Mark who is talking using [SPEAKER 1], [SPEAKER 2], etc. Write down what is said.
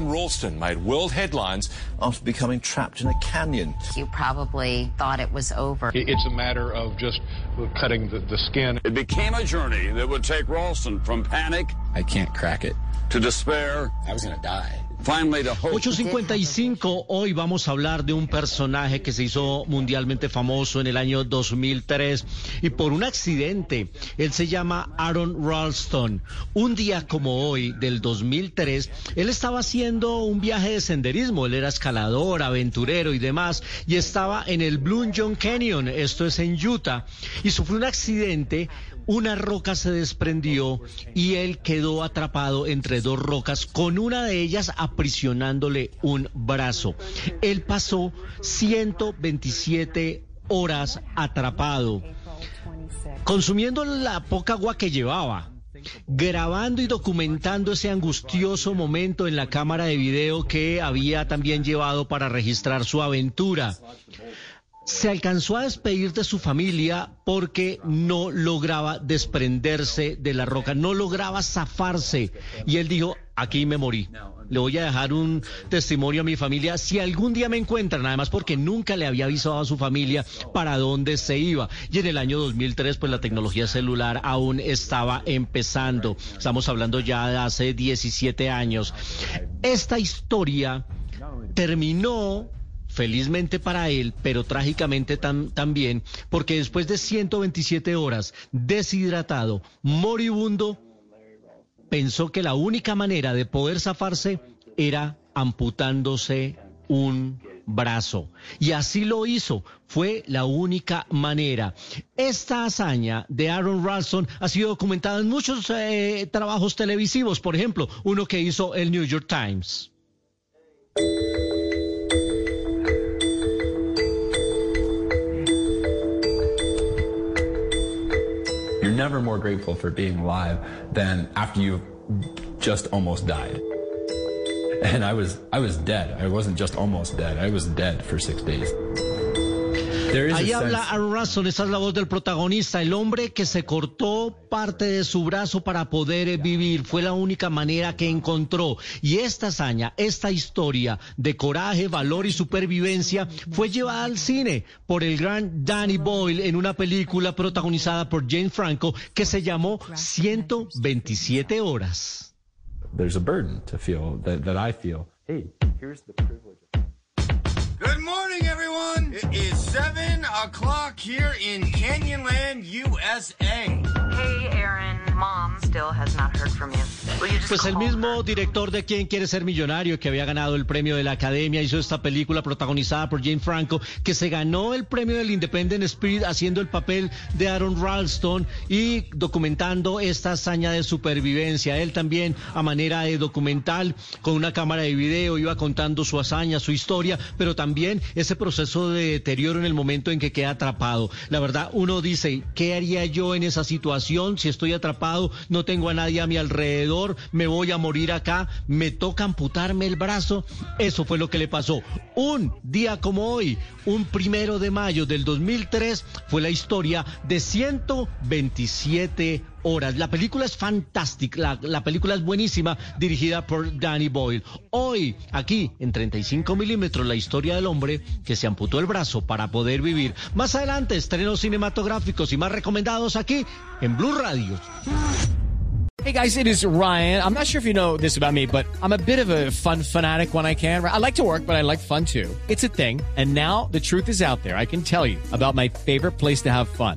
[SPEAKER 1] Aaron Ralston made world headlines
[SPEAKER 2] after becoming trapped in a canyon.
[SPEAKER 3] You probably thought it was over.
[SPEAKER 4] It's a matter of just cutting the, the skin.
[SPEAKER 5] It became a journey that would take Ralston from panic.
[SPEAKER 6] I can't crack it.
[SPEAKER 5] To despair.
[SPEAKER 6] I was going to die.
[SPEAKER 7] 8.55, hoy vamos a hablar de un personaje que se hizo mundialmente famoso en el año 2003 y por un accidente. Él se llama Aaron Ralston. Un día como hoy, del 2003, él estaba haciendo un viaje de senderismo. Él era escalador, aventurero y demás, y estaba en el Blue John Canyon, esto es en Utah, y sufrió un accidente una roca se desprendió y él quedó atrapado entre dos rocas, con una de ellas aprisionándole un brazo. Él pasó 127 horas atrapado, consumiendo la poca agua que llevaba grabando y documentando ese angustioso momento en la cámara de video que había también llevado para registrar su aventura se alcanzó a despedir de su familia porque no lograba desprenderse de la roca, no lograba zafarse. Y él dijo, aquí me morí. Le voy a dejar un testimonio a mi familia si algún día me encuentran, además porque nunca le había avisado a su familia para dónde se iba. Y en el año 2003, pues la tecnología celular aún estaba empezando. Estamos hablando ya de hace 17 años. Esta historia terminó felizmente para él, pero trágicamente también, porque después de 127 horas deshidratado, moribundo, pensó que la única manera de poder zafarse era amputándose un brazo. Y así lo hizo. Fue la única manera. Esta hazaña de Aaron Ralston ha sido documentada en muchos eh, trabajos televisivos. Por ejemplo, uno que hizo el New York Times.
[SPEAKER 6] Never more grateful for being alive than after you've just almost died. And I was I was dead. I wasn't just almost dead. I was dead for six days.
[SPEAKER 7] Ahí habla Aaron Russell, esa es la voz del protagonista, el hombre que se cortó parte de su brazo para poder vivir, fue la única manera que encontró. Y esta hazaña, esta historia de coraje, valor y supervivencia fue llevada al cine por el gran Danny Boyle en una película protagonizada por Jane Franco que se llamó 127 horas.
[SPEAKER 6] There's a burden to feel that, that I feel. Hey, here's the privilege.
[SPEAKER 8] Good morning, everyone. It is 7 o'clock here in Canyonland, USA.
[SPEAKER 3] Hey, Aaron. Mom still has not heard from you.
[SPEAKER 7] Pues el mismo director de Quién quiere ser millonario, que había ganado el premio de la Academia, hizo esta película protagonizada por Jane Franco, que se ganó el premio del Independent Spirit haciendo el papel de Aaron Ralston y documentando esta hazaña de supervivencia. Él también, a manera de documental, con una cámara de video, iba contando su hazaña, su historia, pero también ese proceso de deterioro en el momento en que queda atrapado. La verdad, uno dice, ¿qué haría yo en esa situación si estoy atrapado? No tengo a nadie a mi alrededor, me voy a morir acá, me toca amputarme el brazo. Eso fue lo que le pasó. Un día como hoy, un primero de mayo del 2003, fue la historia de 127 horas. La película es fantástica, la, película es buenísima, dirigida por Danny Boyle. Hoy, aquí, en 35 milímetros, la historia del hombre que se amputó el brazo para poder vivir. Más adelante, estrenos cinematográficos y más recomendados aquí en Blue Radio.
[SPEAKER 9] Hey guys, it is Ryan. I'm not sure if you know this about me, but I'm a bit of a fun fanatic when I can. I like to work, but I like fun too. It's a thing. And now the truth is out there. I can tell you about my favorite place to have fun.